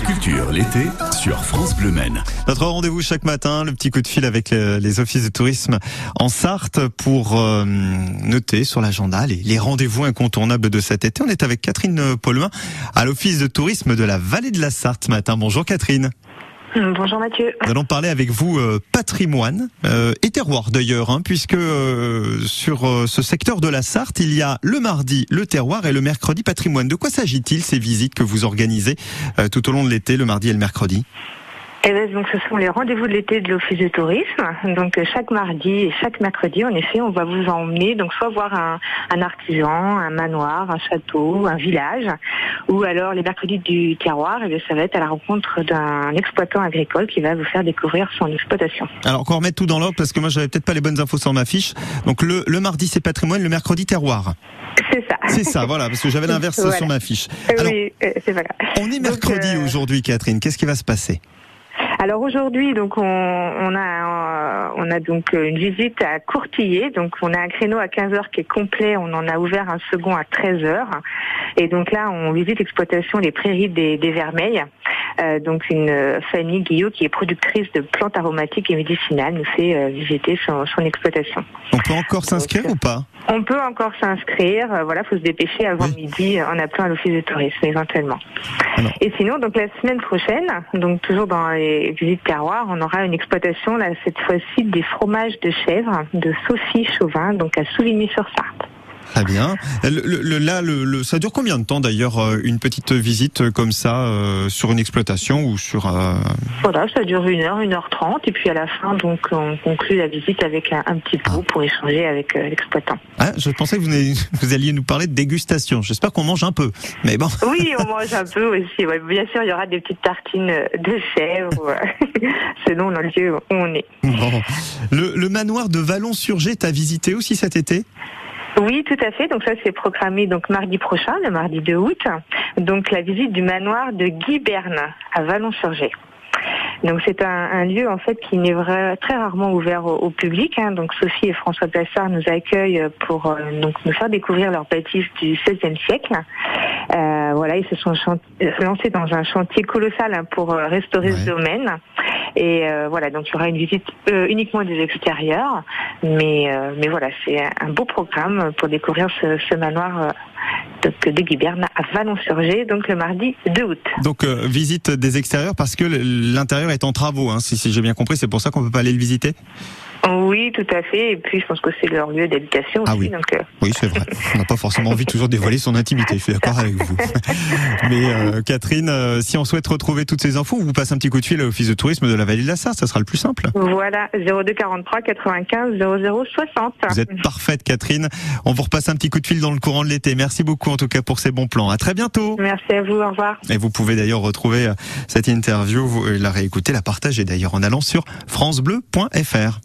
Culture, l'été, sur France Bleu Maine. Notre rendez-vous chaque matin, le petit coup de fil avec les offices de tourisme en Sarthe pour euh, noter sur l'agenda les, les rendez-vous incontournables de cet été. On est avec Catherine Paulin à l'office de tourisme de la vallée de la Sarthe ce matin. Bonjour Catherine. Bonjour Mathieu. Nous allons parler avec vous euh, patrimoine euh, et terroir d'ailleurs, hein, puisque euh, sur ce secteur de la Sarthe, il y a le mardi le terroir et le mercredi patrimoine. De quoi s'agit-il ces visites que vous organisez tout au long de l'été, le mardi et le mercredi? Eh ben, donc ce sont les rendez-vous de l'été de l'office de tourisme. Donc chaque mardi et chaque mercredi, en effet, on va vous emmener donc soit voir un, un artisan, un manoir, un château, un village, ou alors les mercredis du terroir, et eh ça va être à la rencontre d'un exploitant agricole qui va vous faire découvrir son exploitation. Alors qu'on remette tout dans l'ordre parce que moi j'avais peut-être pas les bonnes infos sur ma fiche. Donc le, le mardi c'est patrimoine, le mercredi terroir. C'est ça. C'est ça, voilà, parce que j'avais l'inverse sur ma fiche. oui, euh, c'est. On est mercredi euh, aujourd'hui, Catherine. Qu'est-ce qui va se passer? Alors aujourd'hui, donc on, on, a on a donc une visite à Courtillé. Donc on a un créneau à 15 h qui est complet. On en a ouvert un second à 13 h Et donc là, on visite l'exploitation des prairies des, des Vermeilles. Euh, donc une famille Guillot qui est productrice de plantes aromatiques et médicinales nous fait euh, visiter son, son, exploitation. On peut encore s'inscrire ou pas? On peut encore s'inscrire. Euh, voilà, faut se dépêcher avant midi en appelant à l'office de tourisme éventuellement. Et sinon, donc la semaine prochaine, donc toujours dans les visites terroirs, on aura une exploitation là cette fois-ci des fromages de chèvre de Sophie Chauvin, donc à Souvigny-sur-Sarthe. Très bien. Le, là, le, ça dure combien de temps d'ailleurs euh, une petite visite comme ça euh, sur une exploitation ou sur euh... Voilà, ça dure une heure, une heure trente, et puis à la fin, donc, on conclut la visite avec un, petit pot pour échanger avec euh, l'exploitant. Ah, je pensais que vous, vous, alliez nous parler de dégustation. J'espère qu'on mange un peu, mais bon. Oui, on mange un peu aussi. Ouais, bien sûr, il y aura des petites tartines de chèvre, selon le lieu où on est. Bon. Le, le manoir de Vallon-sur-Gé, t'as visité aussi cet été? Oui, tout à fait. Donc ça, c'est programmé donc mardi prochain, le mardi 2 août. Donc la visite du manoir de Guy Berne à Vallon-sur-Gé. Donc c'est un, un, lieu en fait qui n'est très rarement ouvert au, public. Hein. Donc Sophie et François Plassard nous accueillent pour euh, donc nous faire découvrir leur bâtisse du XVIe siècle. Euh, voilà, ils se sont lancés dans un chantier colossal hein, pour euh, restaurer ce domaine. Et euh, voilà, donc il y aura une visite euh, uniquement des extérieurs, mais euh, mais voilà, c'est un beau programme pour découvrir ce, ce manoir de, de Guiberne à Vallon-sur-Gé, donc le mardi 2 août. Donc visite des extérieurs parce que l'intérieur est en travaux, hein, si, si j'ai bien compris, c'est pour ça qu'on peut pas aller le visiter. Oui, tout à fait. Et puis, je pense que c'est leur lieu d'habitation ah aussi. Oui, donc, euh... oui c'est vrai. On n'a pas forcément envie toujours dévoiler son intimité. Je suis d'accord avec vous. Mais euh, Catherine, euh, si on souhaite retrouver toutes ces infos, vous passez un petit coup de fil à l'office de tourisme de la Vallée de la Sarthe. Ça sera le plus simple. Voilà, 02 43 95 00 60. Vous êtes parfaite, Catherine. On vous repasse un petit coup de fil dans le courant de l'été. Merci beaucoup, en tout cas, pour ces bons plans. À très bientôt. Merci à vous. Au revoir. Et vous pouvez d'ailleurs retrouver euh, cette interview, vous la réécouter, la partager d'ailleurs en allant sur francebleu.fr.